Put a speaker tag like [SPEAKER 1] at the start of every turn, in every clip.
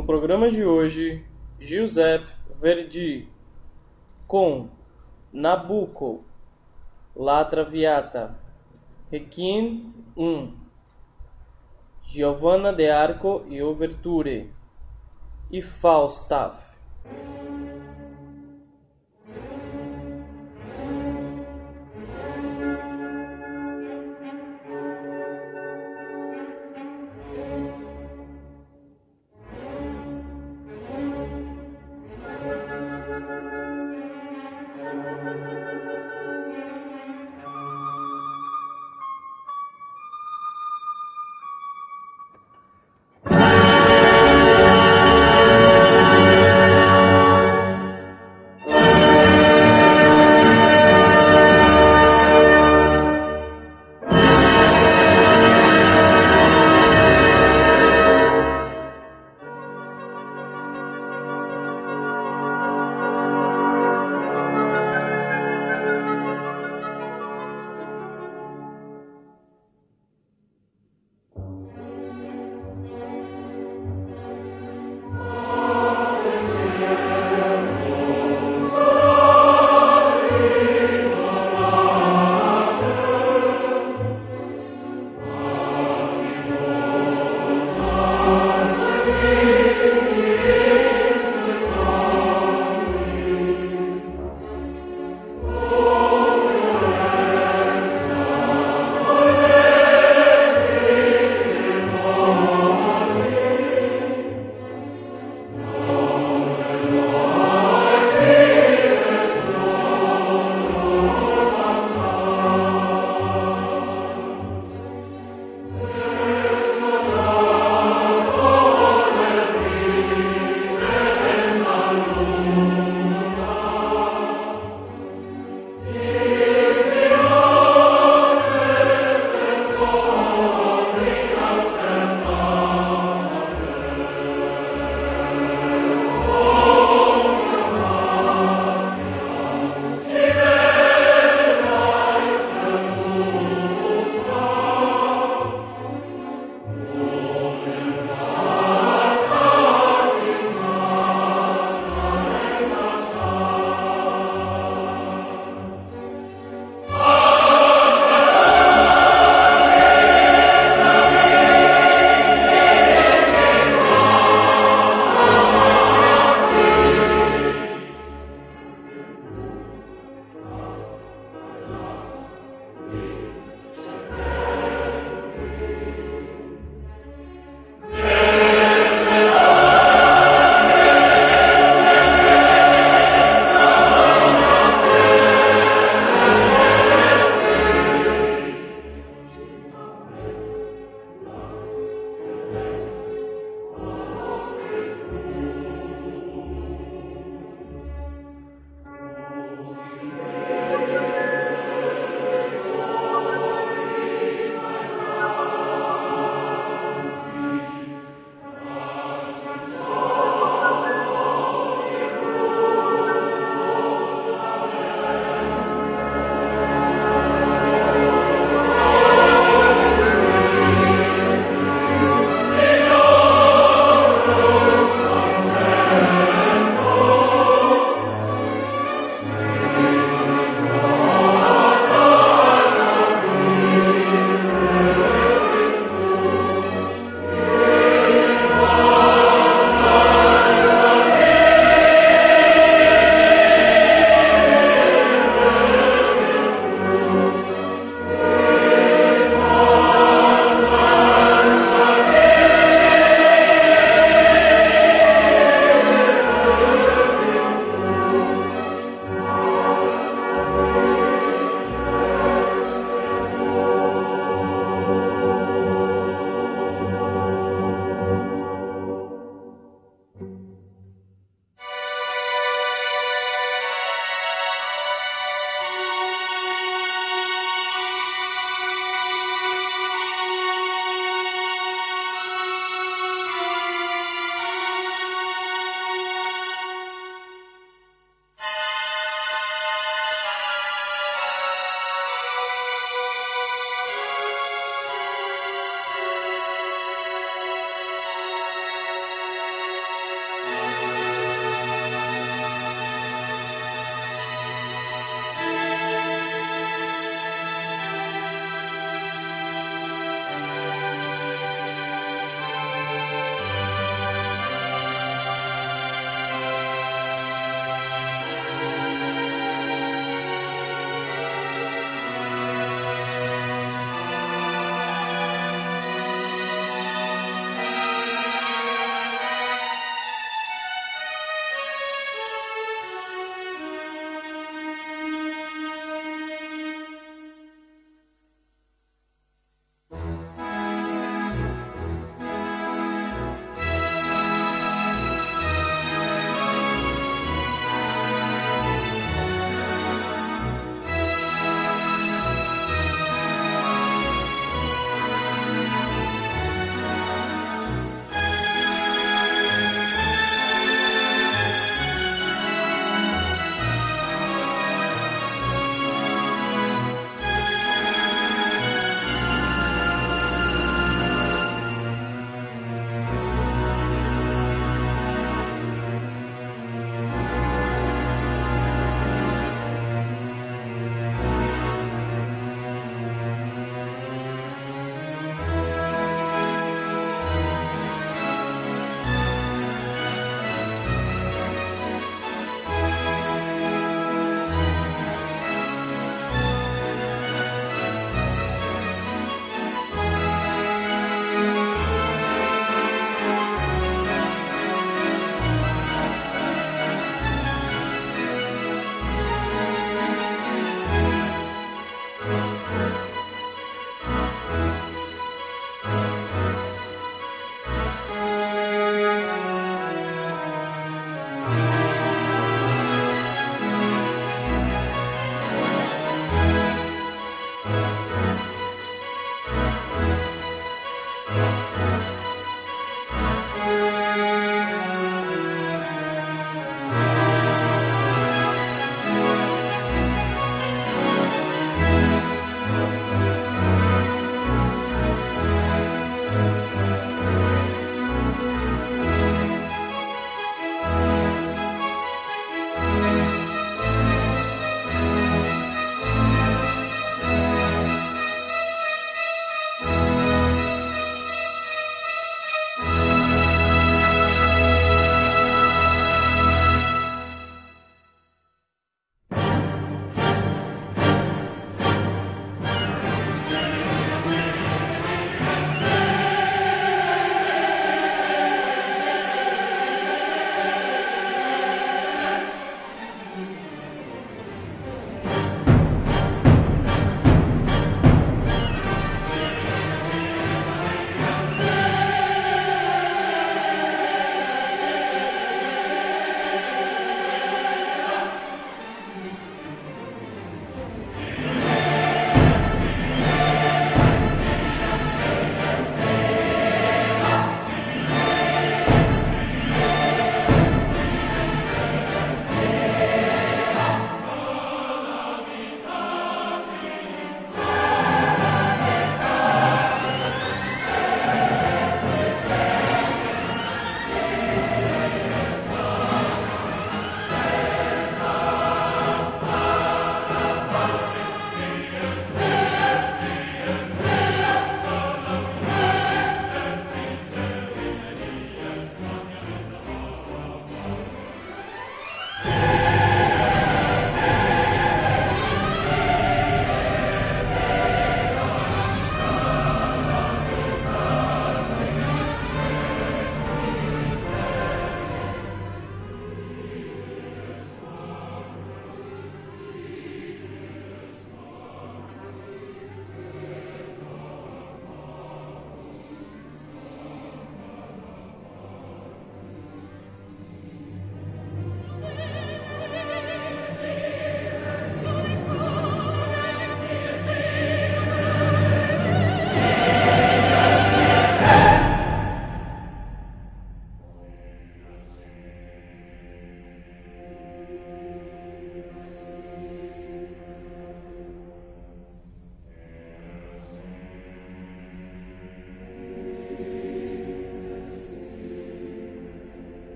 [SPEAKER 1] No programa de hoje, Giuseppe Verdi com Nabucco, La Traviata, Requiem 1, Giovanna de Arco e Overture e Falstaff.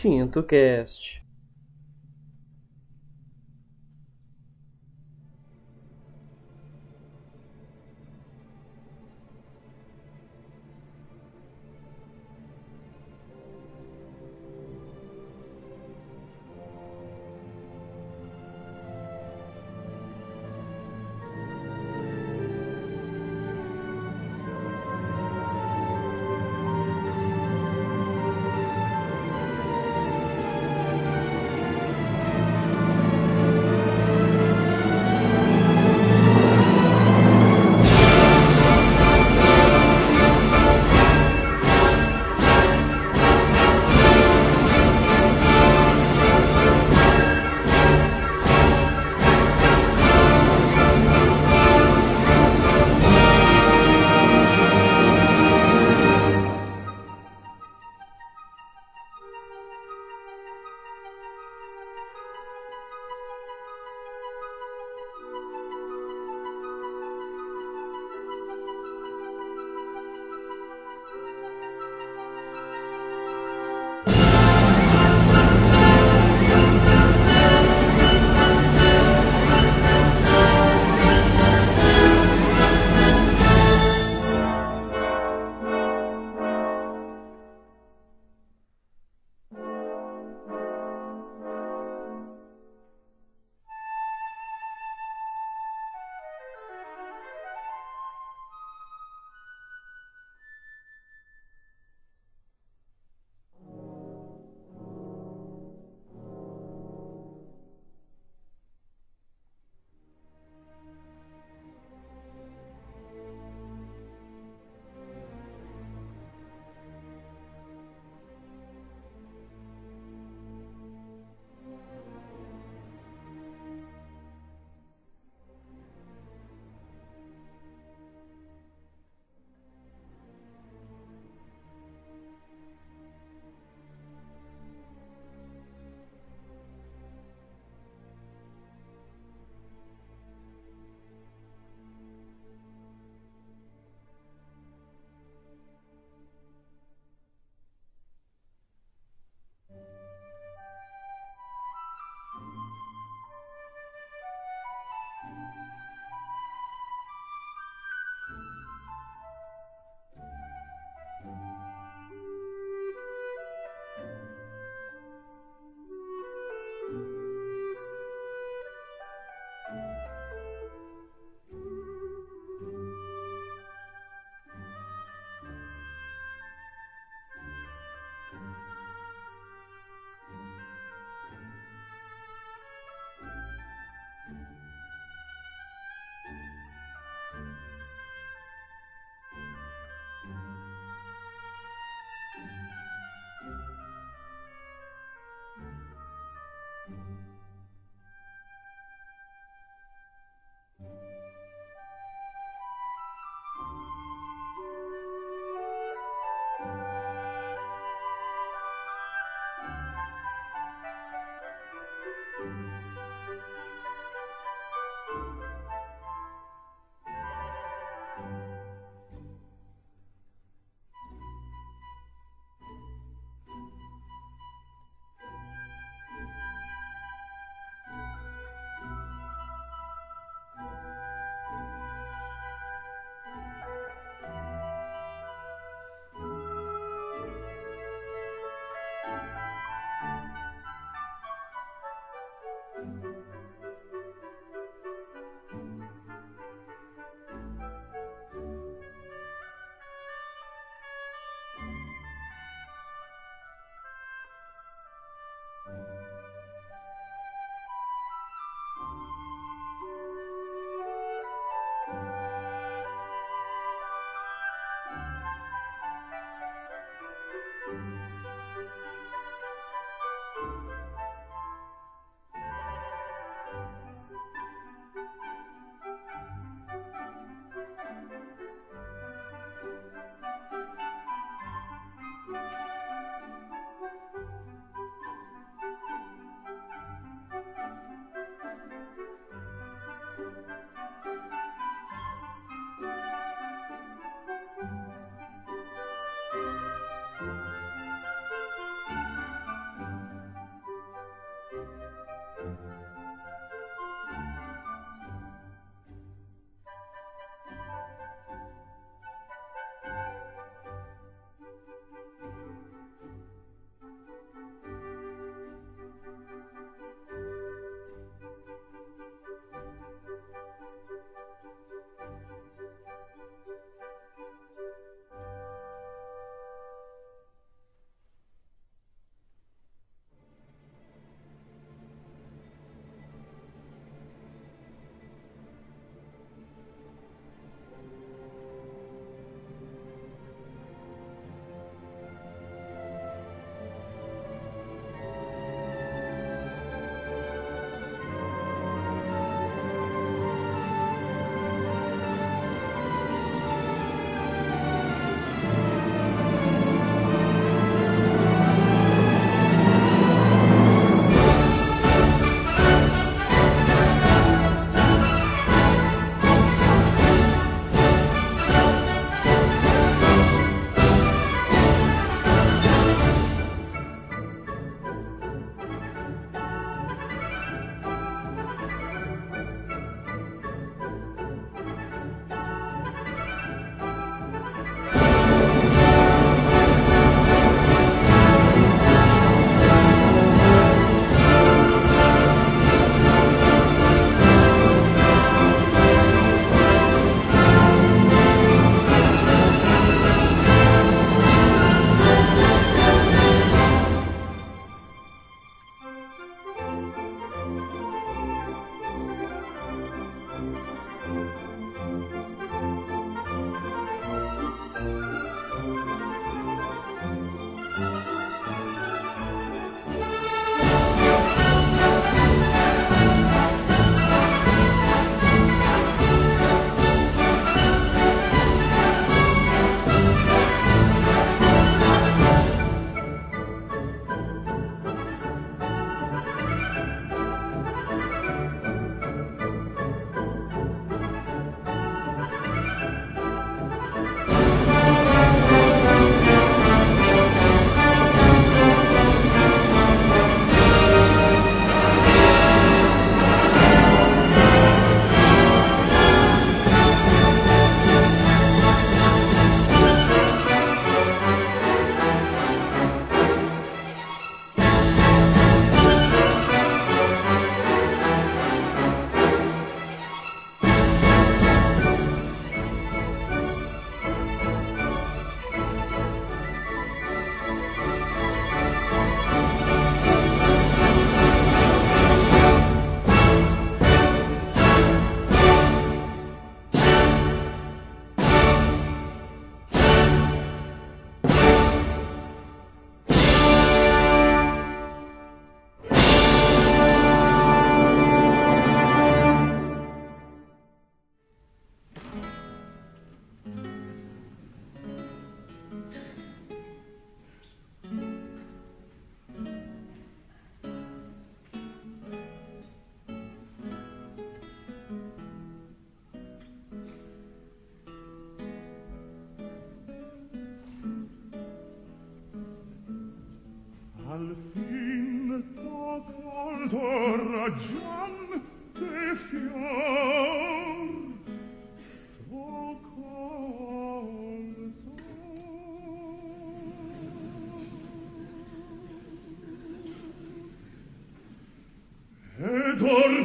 [SPEAKER 1] Tinto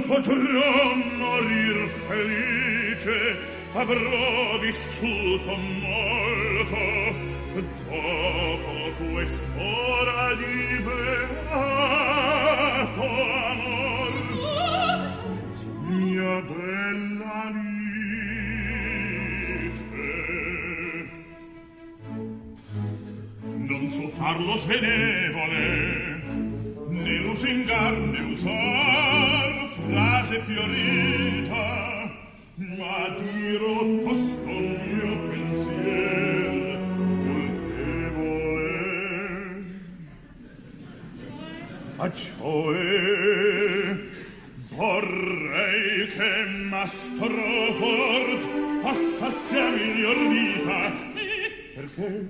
[SPEAKER 2] potrò morir felice avrò vissuto molto dopo questo cioè vorrei che mastro fort passasse a miglior vita. Perché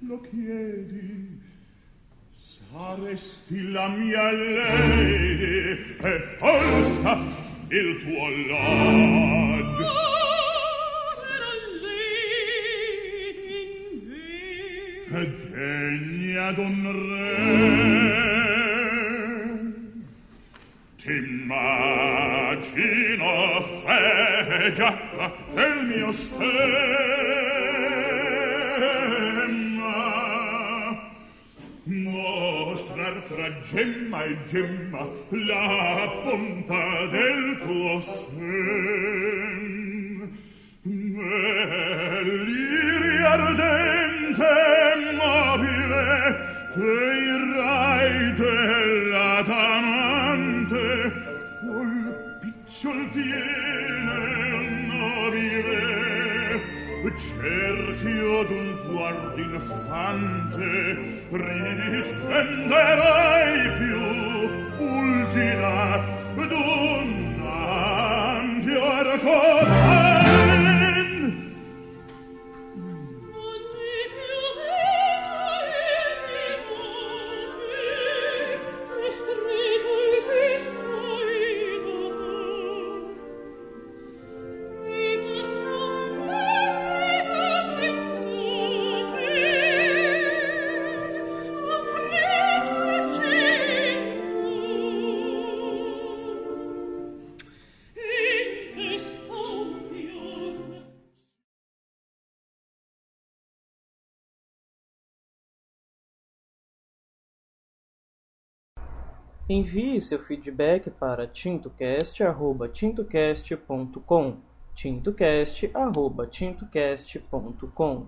[SPEAKER 2] lo chiedi Saresti la mia lady e forza il tuo lord. E degna d'un re fegia del mio stemma. Mostrar fra gemma e gemma la punta del tuo sen infante risplenderai più fulgida
[SPEAKER 3] Envie seu feedback para tintocast@tintocast.com. tintocast@tintocast.com.